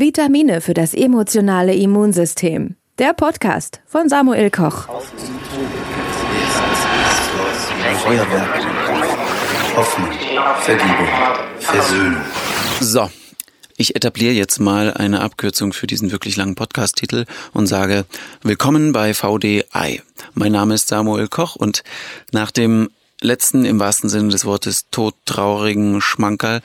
Vitamine für das emotionale Immunsystem. Der Podcast von Samuel Koch. Feuerwerk, Hoffnung, Vergebung, Versöhnung. So, ich etabliere jetzt mal eine Abkürzung für diesen wirklich langen Podcast-Titel und sage Willkommen bei VDI. Mein Name ist Samuel Koch und nach dem letzten, im wahrsten Sinne des Wortes, todtraurigen Schmankerl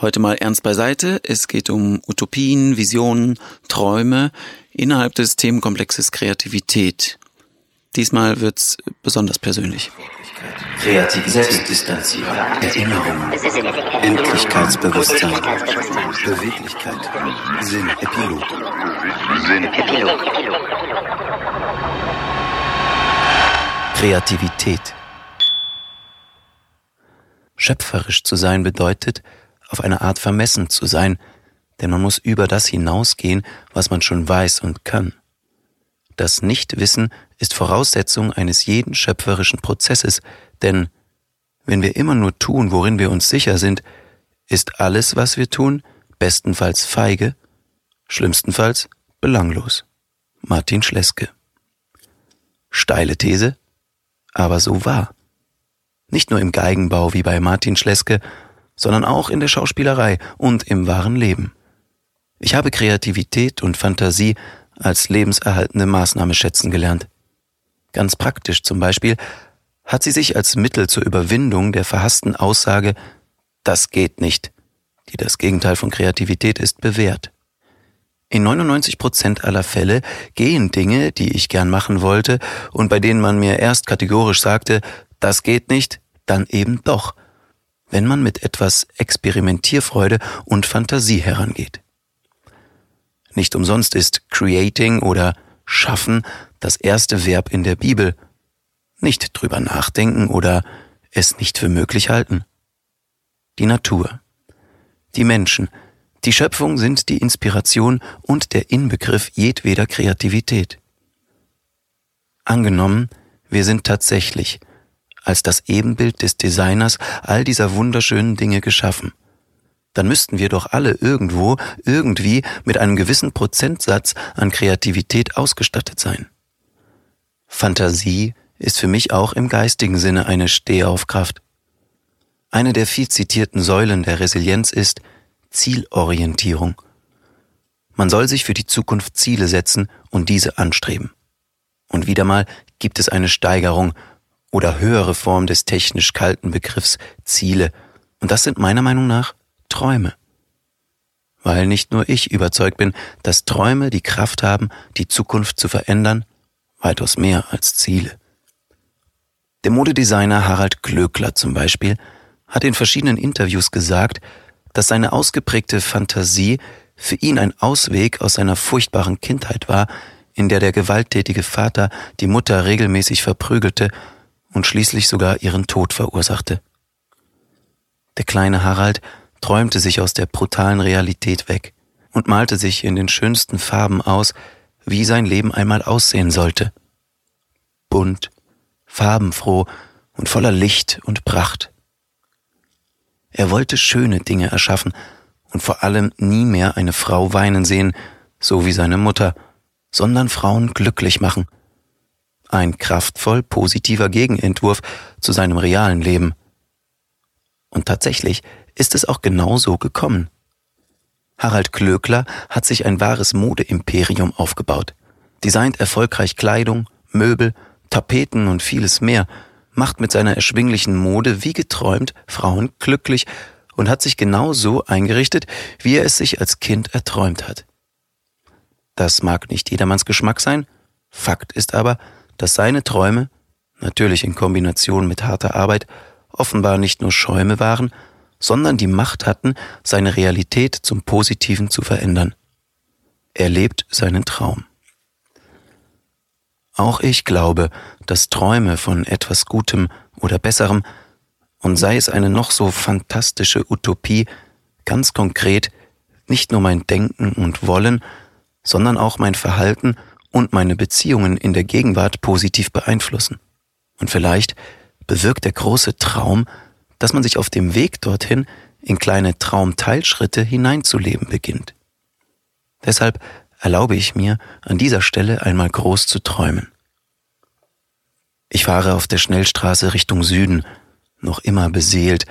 Heute mal ernst beiseite. Es geht um Utopien, Visionen, Träume innerhalb des Themenkomplexes Kreativität. Diesmal wird's besonders persönlich. Kreativität, Distanzierung, Erinnerung, Endlichkeitsbewusstsein, Beweglichkeit, Sinn, Epilog. Sinn, Epilog. Kreativität. Schöpferisch zu sein bedeutet, auf eine Art vermessen zu sein, denn man muss über das hinausgehen, was man schon weiß und kann. Das Nichtwissen ist Voraussetzung eines jeden schöpferischen Prozesses, denn wenn wir immer nur tun, worin wir uns sicher sind, ist alles, was wir tun, bestenfalls feige, schlimmstenfalls belanglos. Martin Schleske. Steile These, aber so wahr. Nicht nur im Geigenbau wie bei Martin Schleske, sondern auch in der Schauspielerei und im wahren Leben. Ich habe Kreativität und Fantasie als lebenserhaltende Maßnahme schätzen gelernt. Ganz praktisch zum Beispiel hat sie sich als Mittel zur Überwindung der verhassten Aussage Das geht nicht, die das Gegenteil von Kreativität ist, bewährt. In 99 Prozent aller Fälle gehen Dinge, die ich gern machen wollte und bei denen man mir erst kategorisch sagte, das geht nicht, dann eben doch – wenn man mit etwas Experimentierfreude und Fantasie herangeht. Nicht umsonst ist creating oder schaffen das erste Verb in der Bibel. Nicht drüber nachdenken oder es nicht für möglich halten. Die Natur, die Menschen, die Schöpfung sind die Inspiration und der Inbegriff jedweder Kreativität. Angenommen, wir sind tatsächlich als das Ebenbild des Designers all dieser wunderschönen Dinge geschaffen. Dann müssten wir doch alle irgendwo, irgendwie mit einem gewissen Prozentsatz an Kreativität ausgestattet sein. Fantasie ist für mich auch im geistigen Sinne eine Stehaufkraft. Eine der viel zitierten Säulen der Resilienz ist Zielorientierung. Man soll sich für die Zukunft Ziele setzen und diese anstreben. Und wieder mal gibt es eine Steigerung oder höhere Form des technisch kalten Begriffs Ziele. Und das sind meiner Meinung nach Träume. Weil nicht nur ich überzeugt bin, dass Träume die Kraft haben, die Zukunft zu verändern, weitaus mehr als Ziele. Der Modedesigner Harald Glöckler zum Beispiel hat in verschiedenen Interviews gesagt, dass seine ausgeprägte Fantasie für ihn ein Ausweg aus seiner furchtbaren Kindheit war, in der der gewalttätige Vater die Mutter regelmäßig verprügelte und schließlich sogar ihren Tod verursachte. Der kleine Harald träumte sich aus der brutalen Realität weg und malte sich in den schönsten Farben aus, wie sein Leben einmal aussehen sollte. Bunt, farbenfroh und voller Licht und Pracht. Er wollte schöne Dinge erschaffen und vor allem nie mehr eine Frau weinen sehen, so wie seine Mutter, sondern Frauen glücklich machen – ein kraftvoll positiver Gegenentwurf zu seinem realen Leben. Und tatsächlich ist es auch genau so gekommen. Harald Klöckler hat sich ein wahres Modeimperium aufgebaut, designt erfolgreich Kleidung, Möbel, Tapeten und vieles mehr, macht mit seiner erschwinglichen Mode wie geträumt Frauen glücklich und hat sich genau so eingerichtet, wie er es sich als Kind erträumt hat. Das mag nicht jedermanns Geschmack sein, Fakt ist aber, dass seine Träume, natürlich in Kombination mit harter Arbeit, offenbar nicht nur Schäume waren, sondern die Macht hatten, seine Realität zum Positiven zu verändern. Er lebt seinen Traum. Auch ich glaube, dass Träume von etwas Gutem oder Besserem, und sei es eine noch so fantastische Utopie, ganz konkret nicht nur mein Denken und Wollen, sondern auch mein Verhalten und meine Beziehungen in der Gegenwart positiv beeinflussen. Und vielleicht bewirkt der große Traum, dass man sich auf dem Weg dorthin in kleine Traumteilschritte hineinzuleben beginnt. Deshalb erlaube ich mir, an dieser Stelle einmal groß zu träumen. Ich fahre auf der Schnellstraße Richtung Süden, noch immer beseelt,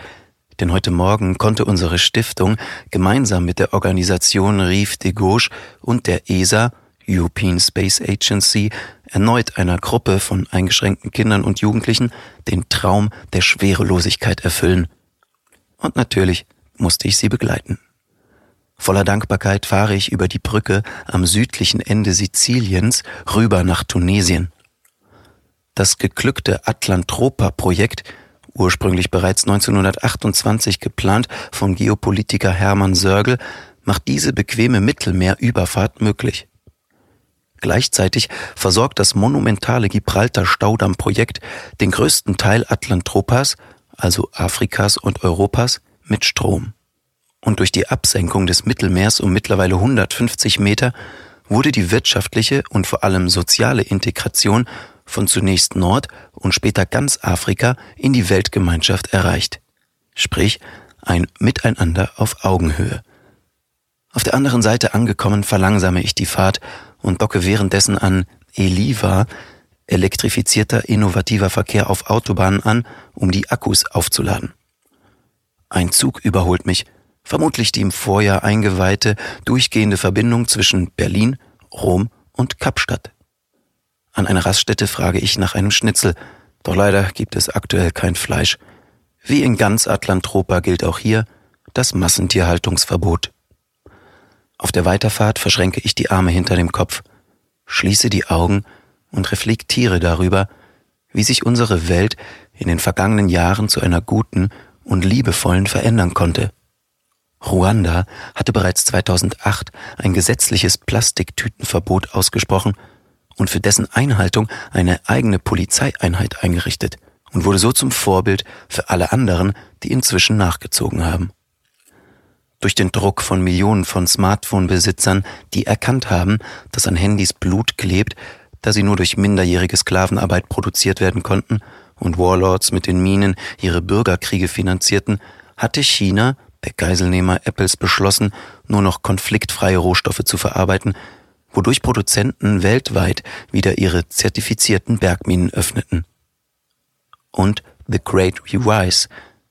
denn heute Morgen konnte unsere Stiftung gemeinsam mit der Organisation Rive de Gauche und der ESA, European Space Agency, erneut einer Gruppe von eingeschränkten Kindern und Jugendlichen den Traum der Schwerelosigkeit erfüllen. Und natürlich musste ich sie begleiten. Voller Dankbarkeit fahre ich über die Brücke am südlichen Ende Siziliens rüber nach Tunesien. Das geglückte Atlantropa-Projekt, ursprünglich bereits 1928 geplant von Geopolitiker Hermann Sörgel, macht diese bequeme Mittelmeerüberfahrt möglich. Gleichzeitig versorgt das monumentale Gibraltar-Staudamm-Projekt den größten Teil Atlantropas, also Afrikas und Europas, mit Strom. Und durch die Absenkung des Mittelmeers um mittlerweile 150 Meter wurde die wirtschaftliche und vor allem soziale Integration von zunächst Nord- und später ganz Afrika in die Weltgemeinschaft erreicht. Sprich, ein Miteinander auf Augenhöhe. Auf der anderen Seite angekommen verlangsame ich die Fahrt und docke währenddessen an Eliva, elektrifizierter innovativer Verkehr auf Autobahnen an, um die Akkus aufzuladen. Ein Zug überholt mich, vermutlich die im Vorjahr eingeweihte durchgehende Verbindung zwischen Berlin, Rom und Kapstadt. An einer Raststätte frage ich nach einem Schnitzel, doch leider gibt es aktuell kein Fleisch. Wie in ganz Atlantropa gilt auch hier das Massentierhaltungsverbot. Auf der Weiterfahrt verschränke ich die Arme hinter dem Kopf, schließe die Augen und reflektiere darüber, wie sich unsere Welt in den vergangenen Jahren zu einer guten und liebevollen verändern konnte. Ruanda hatte bereits 2008 ein gesetzliches Plastiktütenverbot ausgesprochen und für dessen Einhaltung eine eigene Polizeieinheit eingerichtet und wurde so zum Vorbild für alle anderen, die inzwischen nachgezogen haben durch den Druck von Millionen von Smartphone-Besitzern, die erkannt haben, dass an Handys Blut klebt, da sie nur durch minderjährige Sklavenarbeit produziert werden konnten und Warlords mit den Minen ihre Bürgerkriege finanzierten, hatte China, der Geiselnehmer Apples, beschlossen, nur noch konfliktfreie Rohstoffe zu verarbeiten, wodurch Produzenten weltweit wieder ihre zertifizierten Bergminen öffneten. Und The Great Rewise,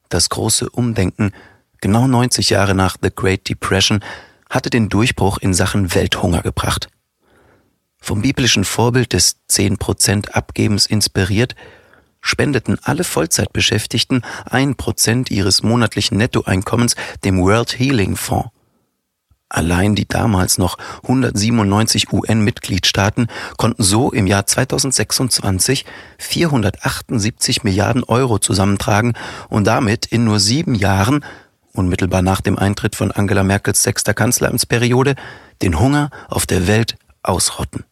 das große Umdenken genau 90 Jahre nach The Great Depression, hatte den Durchbruch in Sachen Welthunger gebracht. Vom biblischen Vorbild des 10% Abgebens inspiriert, spendeten alle Vollzeitbeschäftigten ein Prozent ihres monatlichen Nettoeinkommens dem World Healing Fonds. Allein die damals noch 197 UN-Mitgliedstaaten konnten so im Jahr 2026 478 Milliarden Euro zusammentragen und damit in nur sieben Jahren unmittelbar nach dem Eintritt von Angela Merkels sechster Kanzleramtsperiode, den Hunger auf der Welt ausrotten.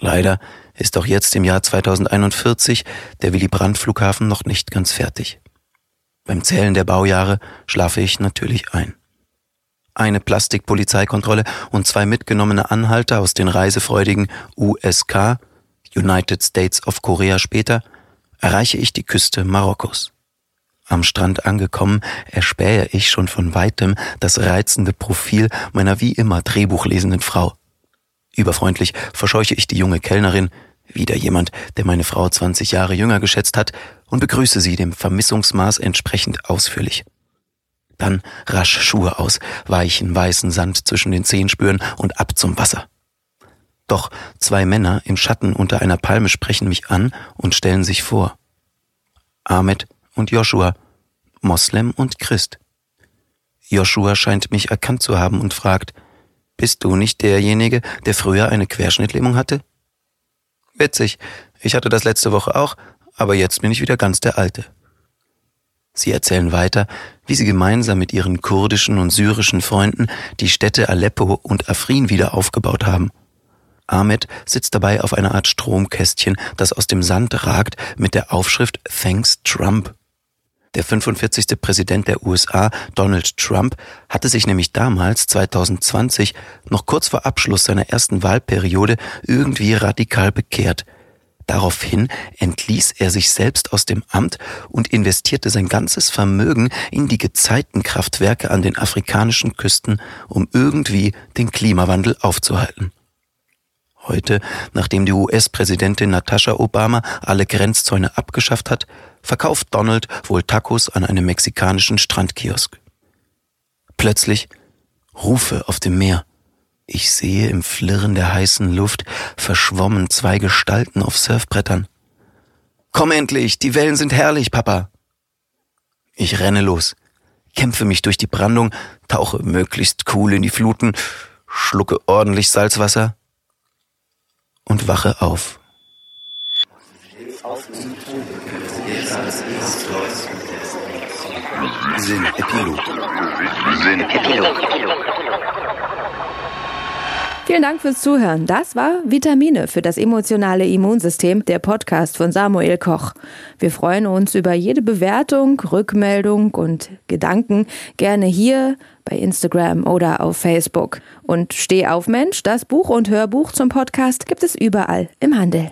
Leider ist auch jetzt im Jahr 2041 der Willy Brandt Flughafen noch nicht ganz fertig. Beim Zählen der Baujahre schlafe ich natürlich ein. Eine Plastikpolizeikontrolle und zwei mitgenommene Anhalter aus den reisefreudigen USK, United States of Korea später, erreiche ich die Küste Marokkos. Am Strand angekommen, erspähe ich schon von weitem das reizende Profil meiner wie immer drehbuchlesenden Frau. Überfreundlich verscheuche ich die junge Kellnerin, wieder jemand, der meine Frau 20 Jahre jünger geschätzt hat, und begrüße sie dem Vermissungsmaß entsprechend ausführlich. Dann rasch Schuhe aus, weichen weißen Sand zwischen den Zehen spüren und ab zum Wasser. Doch zwei Männer im Schatten unter einer Palme sprechen mich an und stellen sich vor. Ahmed und Joshua, Moslem und Christ. Joshua scheint mich erkannt zu haben und fragt, bist du nicht derjenige, der früher eine Querschnittlähmung hatte? Witzig, ich hatte das letzte Woche auch, aber jetzt bin ich wieder ganz der Alte. Sie erzählen weiter, wie sie gemeinsam mit ihren kurdischen und syrischen Freunden die Städte Aleppo und Afrin wieder aufgebaut haben. Ahmed sitzt dabei auf einer Art Stromkästchen, das aus dem Sand ragt, mit der Aufschrift Thanks Trump. Der 45. Präsident der USA, Donald Trump, hatte sich nämlich damals, 2020, noch kurz vor Abschluss seiner ersten Wahlperiode irgendwie radikal bekehrt. Daraufhin entließ er sich selbst aus dem Amt und investierte sein ganzes Vermögen in die Gezeitenkraftwerke an den afrikanischen Küsten, um irgendwie den Klimawandel aufzuhalten. Heute, nachdem die US-Präsidentin Natascha Obama alle Grenzzäune abgeschafft hat, verkauft Donald wohl Tacos an einem mexikanischen Strandkiosk. Plötzlich Rufe auf dem Meer. Ich sehe im Flirren der heißen Luft verschwommen zwei Gestalten auf Surfbrettern. Komm endlich, die Wellen sind herrlich, Papa. Ich renne los, kämpfe mich durch die Brandung, tauche möglichst cool in die Fluten, schlucke ordentlich Salzwasser und wache auf. Sinn Epilog. Sinn Epilog. Vielen Dank fürs Zuhören. Das war Vitamine für das emotionale Immunsystem, der Podcast von Samuel Koch. Wir freuen uns über jede Bewertung, Rückmeldung und Gedanken gerne hier bei Instagram oder auf Facebook. Und Steh auf Mensch, das Buch und Hörbuch zum Podcast gibt es überall im Handel.